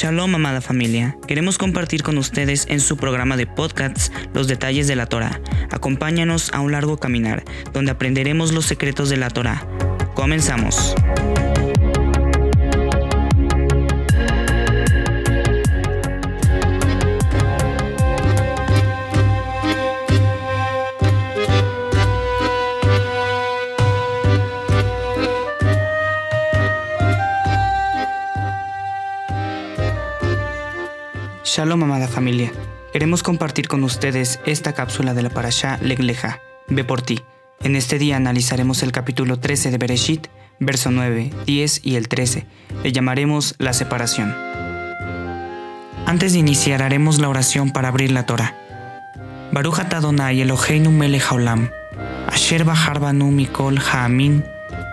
Shalom, amada familia. Queremos compartir con ustedes en su programa de podcasts los detalles de la Torah. Acompáñanos a un largo caminar donde aprenderemos los secretos de la Torah. Comenzamos. Shalom, amada familia. Queremos compartir con ustedes esta cápsula de la Parashá Legleja, Ve por ti. En este día analizaremos el capítulo 13 de Bereshit, verso 9, 10 y el 13. Le llamaremos la separación. Antes de iniciar, haremos la oración para abrir la Torah. Baruch Adonai Eloheinu melech haolam, asher mikol ha'amin,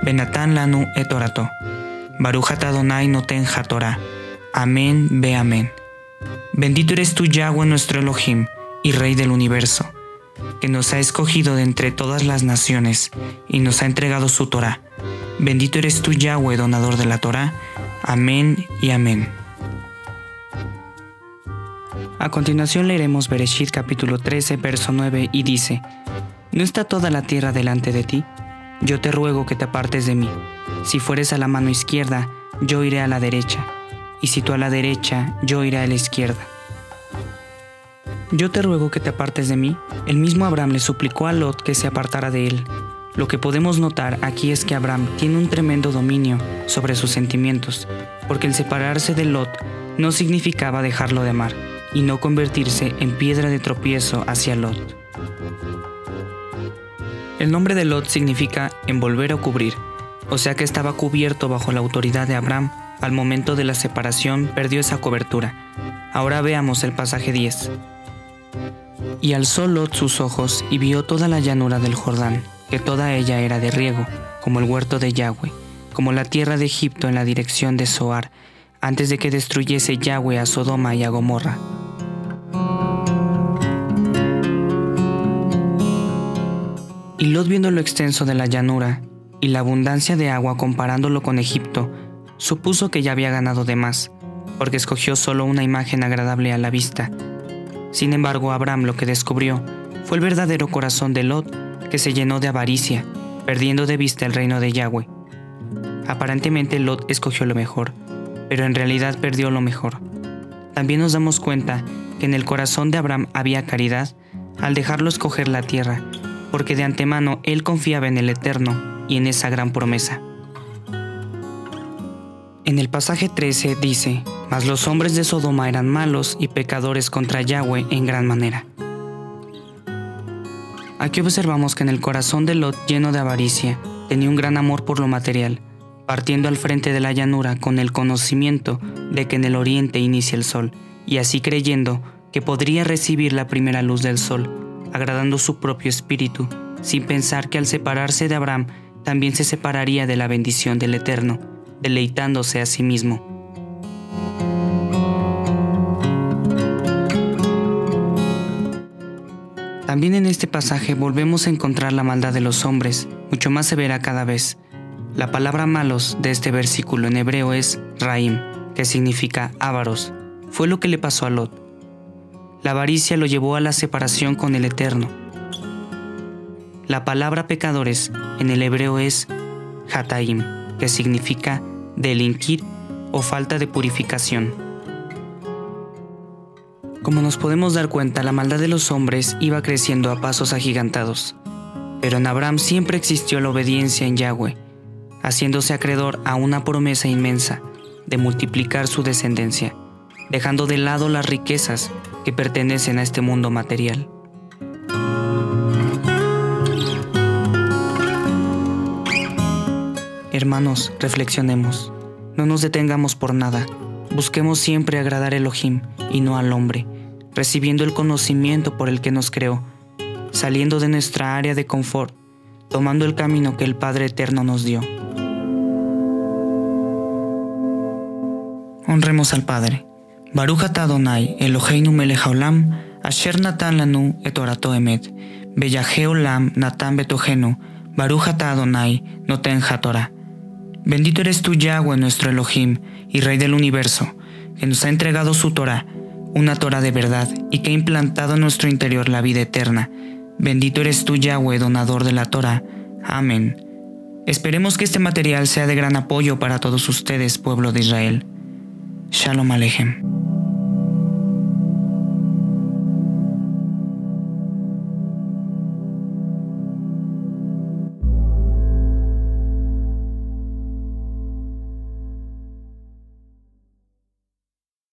benatan lanu et orato. Baruch Adonai noten ha-Torah. Amén, ve amén. Bendito eres tú, Yahweh, nuestro Elohim y Rey del universo, que nos ha escogido de entre todas las naciones y nos ha entregado su Torah. Bendito eres tú, Yahweh, donador de la Torah. Amén y amén. A continuación leeremos Bereshit capítulo 13, verso 9 y dice, ¿No está toda la tierra delante de ti? Yo te ruego que te apartes de mí. Si fueres a la mano izquierda, yo iré a la derecha y si tú a la derecha, yo iré a la izquierda. Yo te ruego que te apartes de mí. El mismo Abraham le suplicó a Lot que se apartara de él. Lo que podemos notar aquí es que Abraham tiene un tremendo dominio sobre sus sentimientos, porque el separarse de Lot no significaba dejarlo de amar y no convertirse en piedra de tropiezo hacia Lot. El nombre de Lot significa envolver o cubrir, o sea que estaba cubierto bajo la autoridad de Abraham al momento de la separación perdió esa cobertura. Ahora veamos el pasaje 10. Y alzó Lot sus ojos y vio toda la llanura del Jordán, que toda ella era de riego, como el huerto de Yahweh, como la tierra de Egipto en la dirección de Zoar, antes de que destruyese Yahweh a Sodoma y a Gomorra. Y Lot viendo lo extenso de la llanura y la abundancia de agua comparándolo con Egipto, supuso que ya había ganado de más, porque escogió solo una imagen agradable a la vista. Sin embargo, Abraham lo que descubrió fue el verdadero corazón de Lot, que se llenó de avaricia, perdiendo de vista el reino de Yahweh. Aparentemente Lot escogió lo mejor, pero en realidad perdió lo mejor. También nos damos cuenta que en el corazón de Abraham había caridad al dejarlo escoger la tierra, porque de antemano él confiaba en el Eterno y en esa gran promesa. En el pasaje 13 dice, Mas los hombres de Sodoma eran malos y pecadores contra Yahweh en gran manera. Aquí observamos que en el corazón de Lot lleno de avaricia, tenía un gran amor por lo material, partiendo al frente de la llanura con el conocimiento de que en el oriente inicia el sol, y así creyendo que podría recibir la primera luz del sol, agradando su propio espíritu, sin pensar que al separarse de Abraham también se separaría de la bendición del Eterno, deleitándose a sí mismo. También en este pasaje volvemos a encontrar la maldad de los hombres, mucho más severa cada vez. La palabra malos de este versículo en hebreo es raim, que significa ávaros. Fue lo que le pasó a Lot. La avaricia lo llevó a la separación con el Eterno. La palabra pecadores en el hebreo es hataim, que significa delinquir o falta de purificación. Como nos podemos dar cuenta, la maldad de los hombres iba creciendo a pasos agigantados, pero en Abraham siempre existió la obediencia en Yahweh, haciéndose acreedor a una promesa inmensa de multiplicar su descendencia, dejando de lado las riquezas que pertenecen a este mundo material. Hermanos, reflexionemos. No nos detengamos por nada. Busquemos siempre agradar a Elohim y no al hombre, recibiendo el conocimiento por el que nos creó, saliendo de nuestra área de confort, tomando el camino que el Padre Eterno nos dio. Honremos al Padre. Baruch Adonai Eloheinu melech haolam, asher natan lanu et orato emet, olam natan betogenu, Baruch Adonai noten hatorah. Bendito eres tú, Yahweh, nuestro Elohim y Rey del universo, que nos ha entregado su Torah, una Torah de verdad, y que ha implantado en nuestro interior la vida eterna. Bendito eres tú, Yahweh, donador de la Torah. Amén. Esperemos que este material sea de gran apoyo para todos ustedes, pueblo de Israel. Shalom Alejem.